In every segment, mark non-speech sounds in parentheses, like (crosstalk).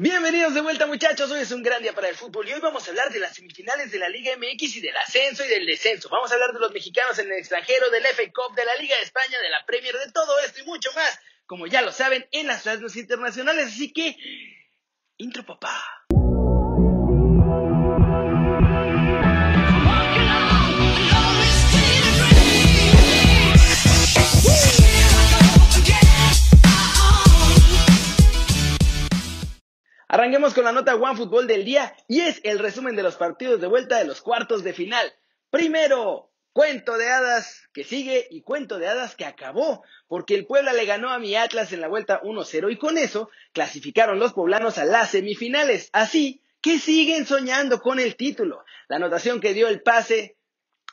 Bienvenidos de vuelta muchachos, hoy es un gran día para el fútbol y hoy vamos a hablar de las semifinales de la Liga MX y del ascenso y del descenso. Vamos a hablar de los mexicanos en el extranjero, del FA Cup, de la Liga de España, de la Premier, de todo esto y mucho más, como ya lo saben, en las radios internacionales. Así que, intro papá. Arranquemos con la nota One Fútbol del día y es el resumen de los partidos de vuelta de los cuartos de final. Primero, cuento de hadas que sigue y cuento de hadas que acabó, porque el Puebla le ganó a mi Atlas en la vuelta 1-0 y con eso clasificaron los poblanos a las semifinales. Así que siguen soñando con el título. La anotación que dio el pase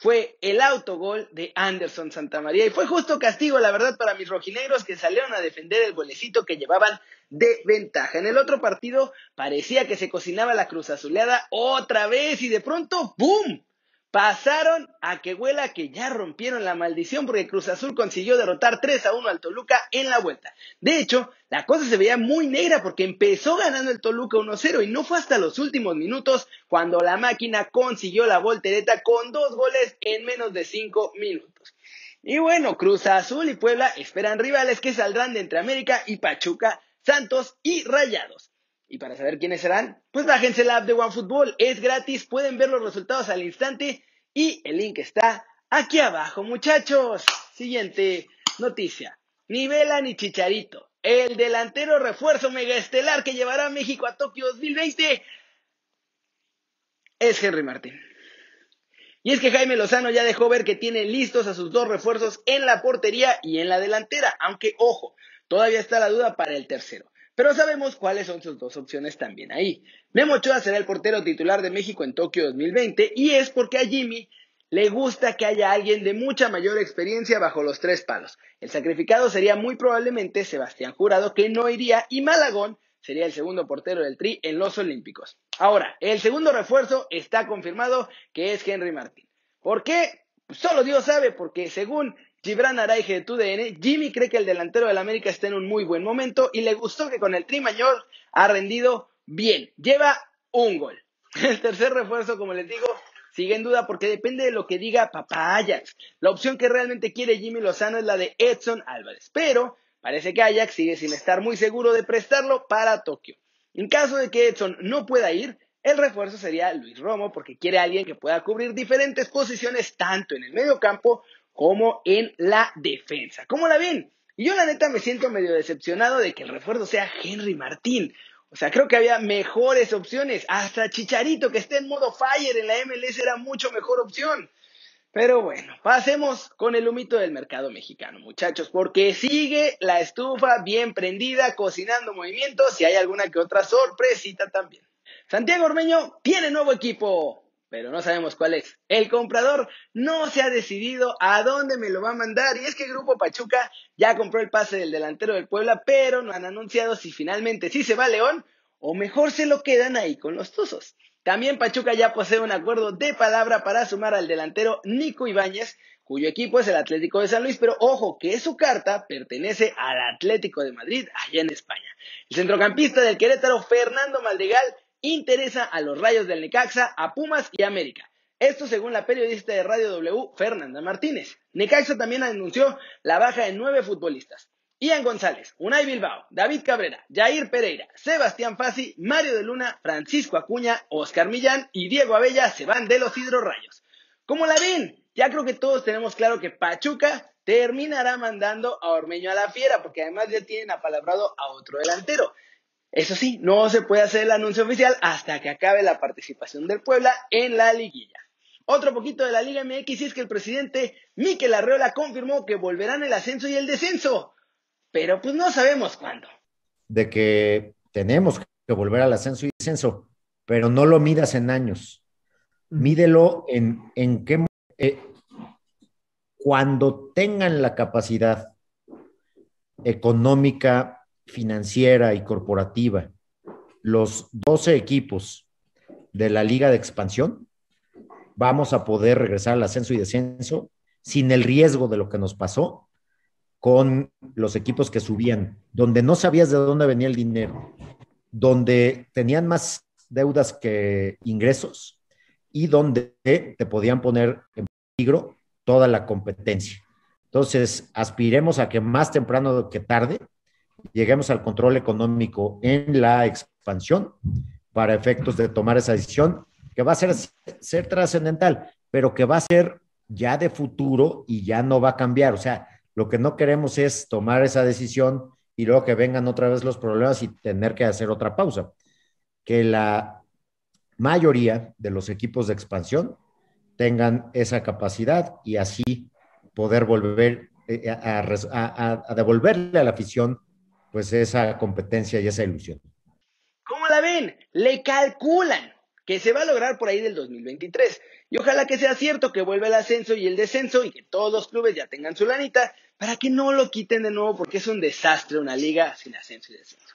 fue el autogol de Anderson Santamaría y fue justo castigo, la verdad, para mis rojinegros que salieron a defender el golecito que llevaban de ventaja. En el otro partido parecía que se cocinaba la cruz azuleada otra vez y de pronto, ¡boom! Pasaron a que huela que ya rompieron la maldición porque Cruz Azul consiguió derrotar 3 a 1 al Toluca en la vuelta. De hecho, la cosa se veía muy negra porque empezó ganando el Toluca 1-0 y no fue hasta los últimos minutos cuando la máquina consiguió la voltereta con dos goles en menos de 5 minutos. Y bueno, Cruz Azul y Puebla esperan rivales que saldrán de entre América y Pachuca, Santos y Rayados. Y para saber quiénes serán, pues bájense la app de OneFootball. Es gratis, pueden ver los resultados al instante y el link está aquí abajo, muchachos. Siguiente noticia. Ni Vela ni Chicharito. El delantero refuerzo megaestelar que llevará a México a Tokio 2020 es Henry Martín. Y es que Jaime Lozano ya dejó ver que tiene listos a sus dos refuerzos en la portería y en la delantera, aunque ojo, todavía está la duda para el tercero. Pero sabemos cuáles son sus dos opciones también ahí. Memo Ochoa será el portero titular de México en Tokio 2020 y es porque a Jimmy le gusta que haya alguien de mucha mayor experiencia bajo los tres palos. El sacrificado sería muy probablemente Sebastián Jurado, que no iría, y Malagón sería el segundo portero del Tri en los Olímpicos. Ahora, el segundo refuerzo está confirmado que es Henry Martín. ¿Por qué? Solo Dios sabe, porque según Gibran Araige de TUDN, Jimmy cree que el delantero del América está en un muy buen momento y le gustó que con el Tri Mayor ha rendido bien. Lleva un gol. (laughs) El tercer refuerzo, como les digo, sigue en duda porque depende de lo que diga papá Ajax. La opción que realmente quiere Jimmy Lozano es la de Edson Álvarez, pero parece que Ajax sigue sin estar muy seguro de prestarlo para Tokio. En caso de que Edson no pueda ir, el refuerzo sería Luis Romo porque quiere a alguien que pueda cubrir diferentes posiciones tanto en el medio campo como en la defensa. ¿Cómo la ven? Y yo la neta me siento medio decepcionado de que el refuerzo sea Henry Martín. O sea, creo que había mejores opciones. Hasta Chicharito, que esté en modo fire en la MLS, era mucho mejor opción. Pero bueno, pasemos con el humito del mercado mexicano, muchachos, porque sigue la estufa bien prendida, cocinando movimientos y hay alguna que otra sorpresita también. Santiago Ormeño tiene nuevo equipo pero no sabemos cuál es. El comprador no se ha decidido a dónde me lo va a mandar y es que Grupo Pachuca ya compró el pase del delantero del Puebla, pero no han anunciado si finalmente sí se va a León o mejor se lo quedan ahí con los Tuzos. También Pachuca ya posee un acuerdo de palabra para sumar al delantero Nico Ibáñez, cuyo equipo es el Atlético de San Luis, pero ojo que su carta pertenece al Atlético de Madrid, allá en España. El centrocampista del Querétaro, Fernando Maldegal, interesa a los Rayos del Necaxa, a Pumas y América. Esto según la periodista de Radio W, Fernanda Martínez. Necaxa también anunció la baja de nueve futbolistas. Ian González, Unai Bilbao, David Cabrera, Jair Pereira, Sebastián Fassi, Mario de Luna, Francisco Acuña, Oscar Millán y Diego Abella se van de los hidrorrayos. ¿Cómo la ven? Ya creo que todos tenemos claro que Pachuca terminará mandando a Ormeño a la fiera, porque además ya tienen apalabrado a otro delantero. Eso sí, no se puede hacer el anuncio oficial hasta que acabe la participación del Puebla en la liguilla. Otro poquito de la Liga MX es que el presidente Miquel Arreola confirmó que volverán el ascenso y el descenso, pero pues no sabemos cuándo. De que tenemos que volver al ascenso y descenso, pero no lo midas en años. Mídelo en, en qué... Eh, cuando tengan la capacidad económica financiera y corporativa los 12 equipos de la liga de expansión, vamos a poder regresar al ascenso y descenso sin el riesgo de lo que nos pasó con los equipos que subían, donde no sabías de dónde venía el dinero. donde tenían más deudas que ingresos y donde te podían poner en peligro toda la competencia. Entonces, aspiremos a que más temprano que tarde lleguemos al control económico en la expansión para efectos de tomar esa decisión que va a ser, ser trascendental, pero que va a ser ya de futuro y ya no va a cambiar. O sea, lo que no queremos es tomar esa decisión y luego que vengan otra vez los problemas y tener que hacer otra pausa. Que la mayoría de los equipos de expansión tengan esa capacidad y así poder volver eh, a, a devolverle a la afición pues esa competencia y esa ilusión. ¿Cómo la ven? Le calculan que se va a lograr por ahí del 2023. Y ojalá que sea cierto que vuelva el ascenso y el descenso y que todos los clubes ya tengan su lanita para que no lo quiten de nuevo porque es un desastre una liga sin ascenso y descenso.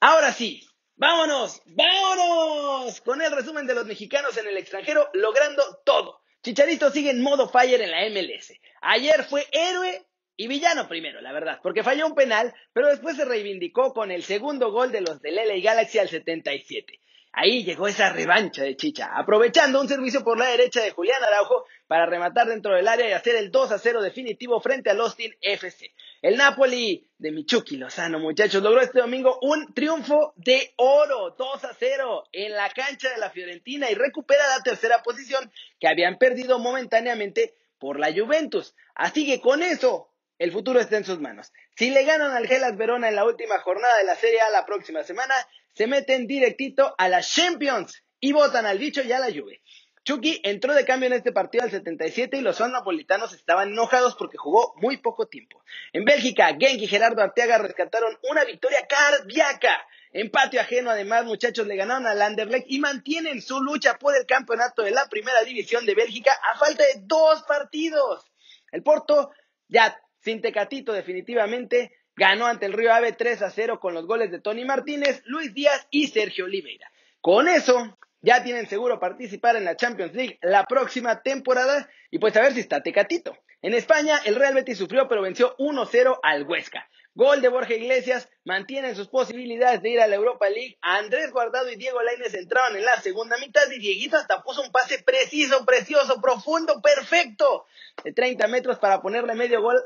Ahora sí, vámonos, vámonos con el resumen de los mexicanos en el extranjero logrando todo. Chicharito sigue en modo fire en la MLS. Ayer fue héroe y villano primero, la verdad, porque falló un penal, pero después se reivindicó con el segundo gol de los de LA Galaxy al 77. Ahí llegó esa revancha de Chicha, aprovechando un servicio por la derecha de Julián Araujo para rematar dentro del área y hacer el 2 a 0 definitivo frente al Austin FC. El Napoli de Michuki Lozano, muchachos, logró este domingo un triunfo de oro, 2 a 0 en la cancha de la Fiorentina y recupera la tercera posición que habían perdido momentáneamente por la Juventus. Así que con eso el futuro está en sus manos. Si le ganan al Gelas Verona en la última jornada de la Serie A la próxima semana, se meten directito a las Champions y votan al bicho y a la Juve. Chucky entró de cambio en este partido al 77 y los napolitanos estaban enojados porque jugó muy poco tiempo. En Bélgica, Genk y Gerardo Arteaga rescataron una victoria cardíaca. En patio ajeno, además, muchachos le ganaron al Anderlecht y mantienen su lucha por el campeonato de la primera división de Bélgica a falta de dos partidos. El Porto ya sin Tecatito definitivamente ganó ante el Río Ave 3 a 0 con los goles de Tony Martínez, Luis Díaz y Sergio Oliveira. Con eso ya tienen seguro participar en la Champions League la próxima temporada y pues a ver si está Tecatito. En España el Real Betis sufrió pero venció 1-0 al Huesca. Gol de Borja Iglesias mantienen sus posibilidades de ir a la Europa League. Andrés Guardado y Diego Lainez entraron en la segunda mitad y Dieguito hasta puso un pase preciso, precioso, profundo, perfecto de 30 metros para ponerle medio gol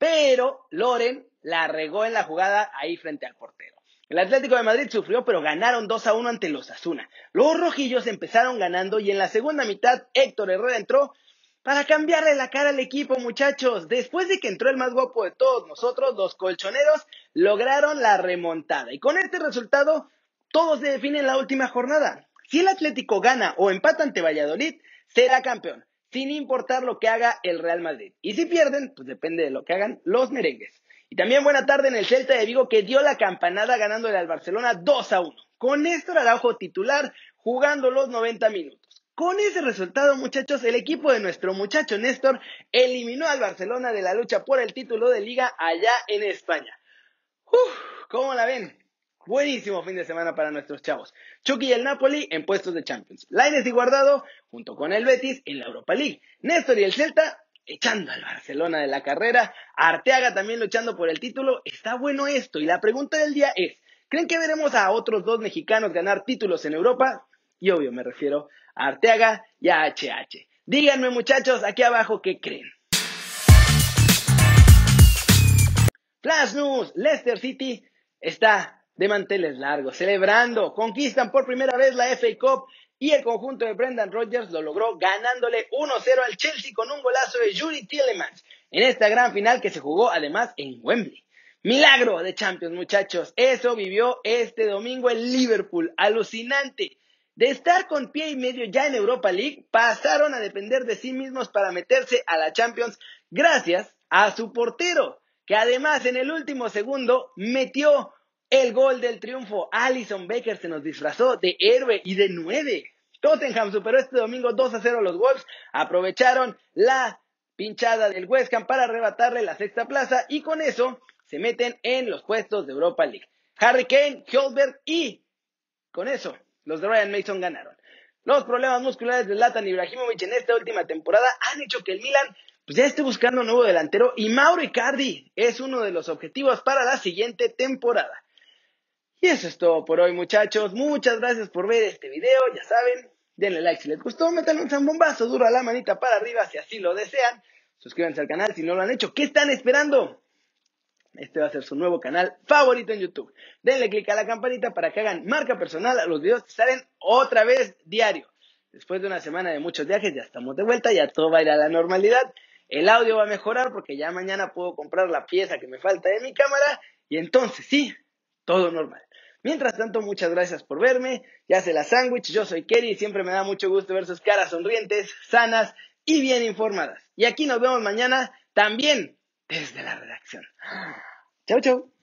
pero Loren la regó en la jugada ahí frente al portero. El Atlético de Madrid sufrió, pero ganaron 2 a 1 ante los Asuna. Los rojillos empezaron ganando y en la segunda mitad Héctor Herrera entró para cambiarle la cara al equipo, muchachos. Después de que entró el más guapo de todos nosotros, los colchoneros lograron la remontada. Y con este resultado, todos se definen la última jornada. Si el Atlético gana o empata ante Valladolid, será campeón sin importar lo que haga el Real Madrid. Y si pierden, pues depende de lo que hagan los merengues. Y también buena tarde en el Celta de Vigo que dio la campanada ganándole al Barcelona 2 a 1. Con Néstor Araujo titular jugando los 90 minutos. Con ese resultado, muchachos, el equipo de nuestro muchacho Néstor eliminó al Barcelona de la lucha por el título de liga allá en España. Uf, ¿Cómo la ven? Buenísimo fin de semana para nuestros chavos. Chucky y el Napoli en puestos de Champions. Laines y Guardado junto con el Betis en la Europa League. Néstor y el Celta echando al Barcelona de la carrera. Arteaga también luchando por el título. Está bueno esto. Y la pregunta del día es, ¿creen que veremos a otros dos mexicanos ganar títulos en Europa? Y obvio me refiero a Arteaga y a HH. Díganme muchachos aquí abajo qué creen. Flash News, Leicester City está de manteles largos, celebrando, conquistan por primera vez la FA Cup y el conjunto de Brendan Rodgers lo logró ganándole 1-0 al Chelsea con un golazo de Yuri Tillemans en esta gran final que se jugó además en Wembley. Milagro de Champions, muchachos. Eso vivió este domingo el Liverpool. Alucinante. De estar con pie y medio ya en Europa League, pasaron a depender de sí mismos para meterse a la Champions gracias a su portero, que además en el último segundo metió el gol del triunfo. Alison Baker se nos disfrazó de héroe y de nueve. Tottenham superó este domingo 2 a 0 a los Wolves. Aprovecharon la pinchada del West para arrebatarle la sexta plaza y con eso se meten en los puestos de Europa League. Harry Kane, Kjolberg y con eso los de Ryan Mason ganaron. Los problemas musculares de Latan Ibrahimovic en esta última temporada han hecho que el Milan pues ya esté buscando un nuevo delantero y Mauro Icardi es uno de los objetivos para la siguiente temporada. Y eso es todo por hoy, muchachos. Muchas gracias por ver este video. Ya saben, denle like si les gustó, métanle un zambombazo duro a la manita para arriba si así lo desean. Suscríbanse al canal si no lo han hecho. ¿Qué están esperando? Este va a ser su nuevo canal favorito en YouTube. Denle click a la campanita para que hagan marca personal a los videos que salen otra vez diario. Después de una semana de muchos viajes ya estamos de vuelta, ya todo va a ir a la normalidad. El audio va a mejorar porque ya mañana puedo comprar la pieza que me falta de mi cámara y entonces sí, todo normal. Mientras tanto, muchas gracias por verme. Ya se la sándwich, yo soy Kerry y siempre me da mucho gusto ver sus caras sonrientes, sanas y bien informadas. Y aquí nos vemos mañana también desde la redacción. Chau, chau.